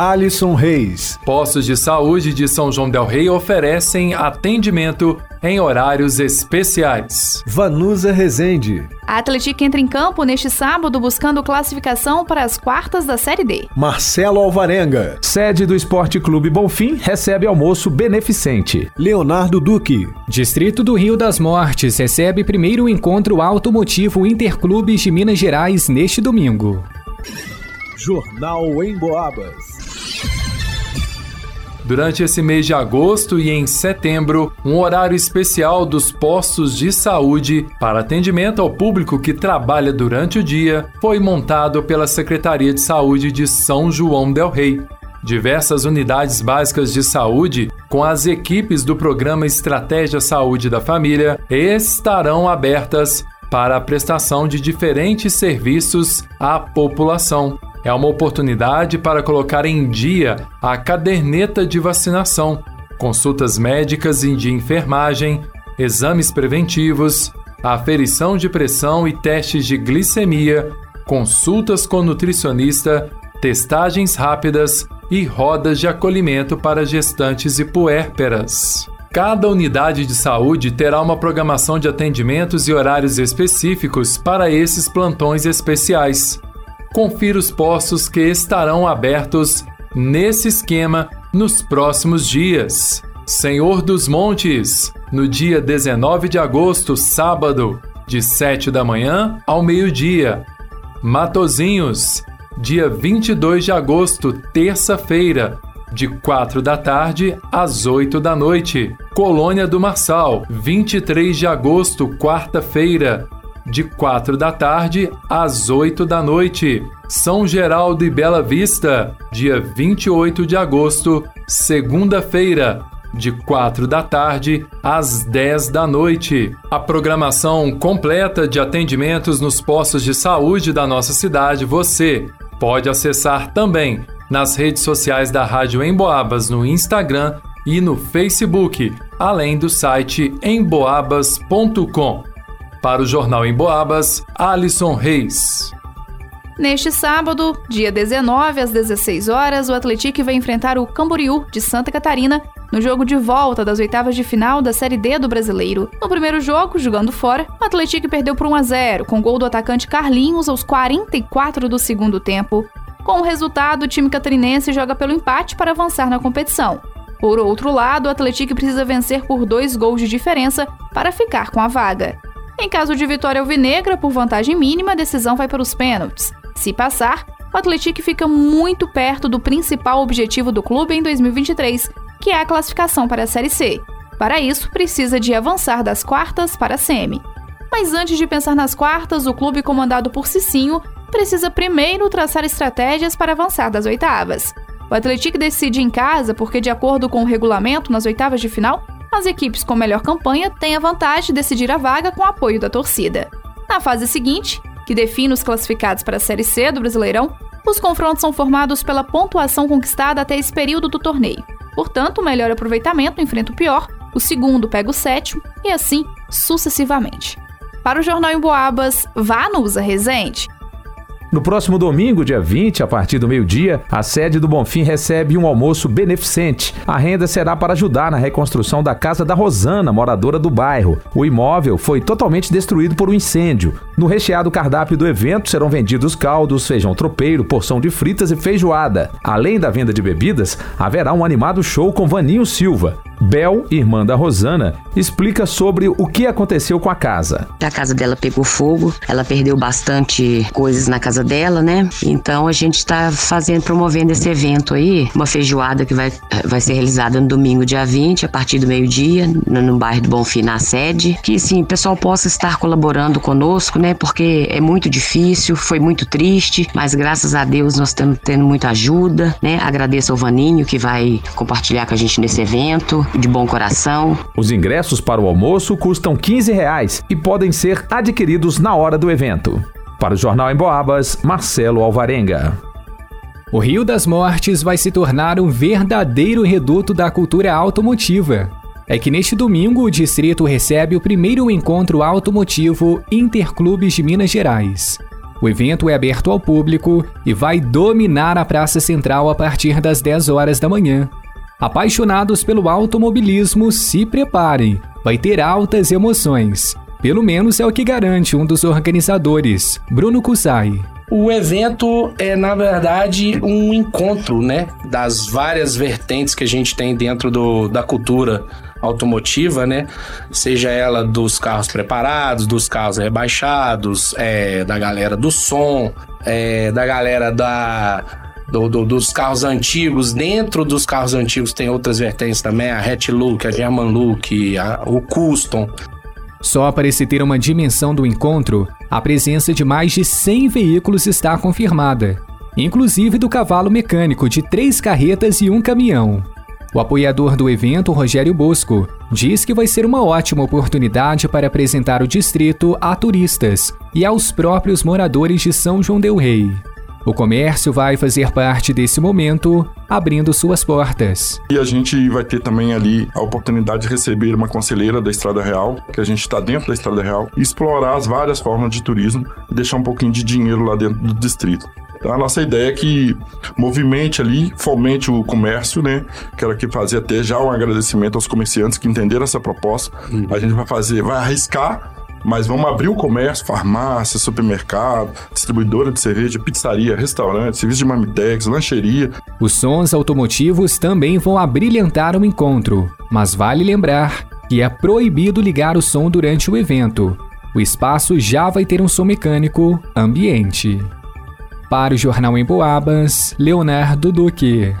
Alisson Reis. Postos de saúde de São João del Rei oferecem atendimento em horários especiais. Vanusa Rezende. A Atlético entra em campo neste sábado buscando classificação para as quartas da Série D. Marcelo Alvarenga. Sede do Esporte Clube Bonfim recebe almoço beneficente. Leonardo Duque. Distrito do Rio das Mortes recebe primeiro encontro automotivo Interclubes de Minas Gerais neste domingo. Jornal em Boabas. Durante esse mês de agosto e em setembro, um horário especial dos postos de saúde para atendimento ao público que trabalha durante o dia foi montado pela Secretaria de Saúde de São João del Rei. Diversas unidades básicas de saúde, com as equipes do programa Estratégia Saúde da Família, estarão abertas para a prestação de diferentes serviços à população. É uma oportunidade para colocar em dia a caderneta de vacinação, consultas médicas e de enfermagem, exames preventivos, aferição de pressão e testes de glicemia, consultas com nutricionista, testagens rápidas e rodas de acolhimento para gestantes e puérperas. Cada unidade de saúde terá uma programação de atendimentos e horários específicos para esses plantões especiais confira os postos que estarão abertos nesse esquema nos próximos dias. Senhor dos Montes, no dia 19 de agosto, sábado, de 7 da manhã ao meio-dia. Matozinhos, dia 22 de agosto, terça-feira, de 4 da tarde às 8 da noite. Colônia do Marçal, 23 de agosto, quarta-feira, de 4 da tarde às 8 da noite. São Geraldo e Bela Vista, dia 28 de agosto, segunda-feira, de 4 da tarde às 10 da noite. A programação completa de atendimentos nos postos de saúde da nossa cidade você pode acessar também nas redes sociais da Rádio Emboabas no Instagram e no Facebook, além do site emboabas.com. Para o Jornal em Boabas, Alisson Reis. Neste sábado, dia 19 às 16 horas, o Atlético vai enfrentar o Camboriú de Santa Catarina no jogo de volta das oitavas de final da Série D do Brasileiro. No primeiro jogo, jogando fora, o Atlético perdeu por 1 a 0, com gol do atacante Carlinhos aos 44 do segundo tempo. Com o resultado, o time catarinense joga pelo empate para avançar na competição. Por outro lado, o Atlético precisa vencer por dois gols de diferença para ficar com a vaga. Em caso de vitória alvinegra por vantagem mínima, a decisão vai para os pênaltis. Se passar, o Atlético fica muito perto do principal objetivo do clube em 2023, que é a classificação para a Série C. Para isso, precisa de avançar das quartas para a semi. Mas antes de pensar nas quartas, o clube comandado por Cicinho precisa primeiro traçar estratégias para avançar das oitavas. O Atlético decide em casa porque, de acordo com o regulamento, nas oitavas de final, as equipes com melhor campanha têm a vantagem de decidir a vaga com o apoio da torcida. Na fase seguinte, que define os classificados para a Série C do Brasileirão, os confrontos são formados pela pontuação conquistada até esse período do torneio. Portanto, o melhor aproveitamento enfrenta o pior, o segundo pega o sétimo e assim sucessivamente. Para o Jornal em Boabas, vá no Usa Resende. No próximo domingo, dia 20, a partir do meio-dia, a sede do Bonfim recebe um almoço beneficente. A renda será para ajudar na reconstrução da casa da Rosana, moradora do bairro. O imóvel foi totalmente destruído por um incêndio. No recheado cardápio do evento serão vendidos caldos, feijão tropeiro, porção de fritas e feijoada. Além da venda de bebidas, haverá um animado show com Vaninho Silva. Bel, irmã da Rosana, explica sobre o que aconteceu com a casa. A casa dela pegou fogo, ela perdeu bastante coisas na casa dela, né? Então a gente está fazendo, promovendo esse evento aí, uma feijoada que vai, vai ser realizada no domingo, dia 20, a partir do meio-dia, no, no bairro do Bonfim, na sede. Que sim, o pessoal possa estar colaborando conosco, né? Porque é muito difícil, foi muito triste, mas graças a Deus nós estamos tendo muita ajuda, né? Agradeço ao Vaninho que vai compartilhar com a gente nesse evento de bom coração. Os ingressos para o almoço custam 15 reais e podem ser adquiridos na hora do evento. Para o Jornal em Boabas, Marcelo Alvarenga. O Rio das Mortes vai se tornar um verdadeiro reduto da cultura automotiva. É que neste domingo o distrito recebe o primeiro encontro automotivo Interclubes de Minas Gerais. O evento é aberto ao público e vai dominar a Praça Central a partir das 10 horas da manhã. Apaixonados pelo automobilismo, se preparem, vai ter altas emoções. Pelo menos é o que garante um dos organizadores, Bruno Kusai. O evento é, na verdade, um encontro, né? Das várias vertentes que a gente tem dentro do, da cultura automotiva, né? Seja ela dos carros preparados, dos carros rebaixados, é, da galera do som, é, da galera da, do, do, dos carros antigos. Dentro dos carros antigos tem outras vertentes também, a Hatch Look, a German Look, a, o Custom. Só para se ter uma dimensão do encontro, a presença de mais de 100 veículos está confirmada, inclusive do cavalo mecânico de três carretas e um caminhão. O apoiador do evento, Rogério Bosco, diz que vai ser uma ótima oportunidade para apresentar o distrito a turistas e aos próprios moradores de São João Del Rei. O comércio vai fazer parte desse momento, abrindo suas portas. E a gente vai ter também ali a oportunidade de receber uma conselheira da Estrada Real, que a gente está dentro da Estrada Real, e explorar as várias formas de turismo e deixar um pouquinho de dinheiro lá dentro do distrito. Então, a nossa ideia é que movimente ali, fomente o comércio, né? Quero aqui fazer até já um agradecimento aos comerciantes que entenderam essa proposta. Uhum. A gente vai fazer, vai arriscar mas vamos abrir o comércio, farmácia, supermercado, distribuidora de cerveja, pizzaria, restaurante, serviço de marmitex, lancheria. Os sons automotivos também vão abrilhantar o encontro, mas vale lembrar que é proibido ligar o som durante o evento. O espaço já vai ter um som mecânico ambiente. Para o Jornal em Boabas, Leonardo Duque.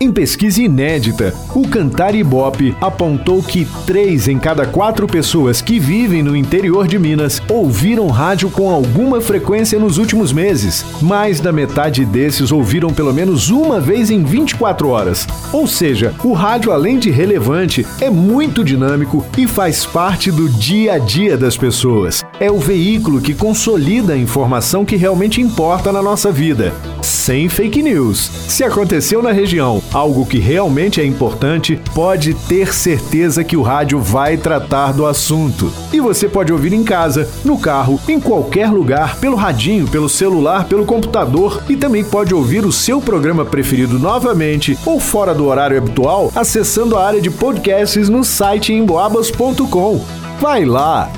Em pesquisa inédita, o Cantar Ibope apontou que três em cada quatro pessoas que vivem no interior de Minas ouviram rádio com alguma frequência nos últimos meses. Mais da metade desses ouviram pelo menos uma vez em 24 horas. Ou seja, o rádio, além de relevante, é muito dinâmico e faz parte do dia a dia das pessoas. É o veículo que consolida a informação que realmente importa na nossa vida. Sem fake news. Se aconteceu na região algo que realmente é importante, pode ter certeza que o rádio vai tratar do assunto. E você pode ouvir em casa, no carro, em qualquer lugar, pelo radinho, pelo celular, pelo computador e também pode ouvir o seu programa preferido novamente ou fora do horário habitual acessando a área de podcasts no site emboabas.com. Vai lá!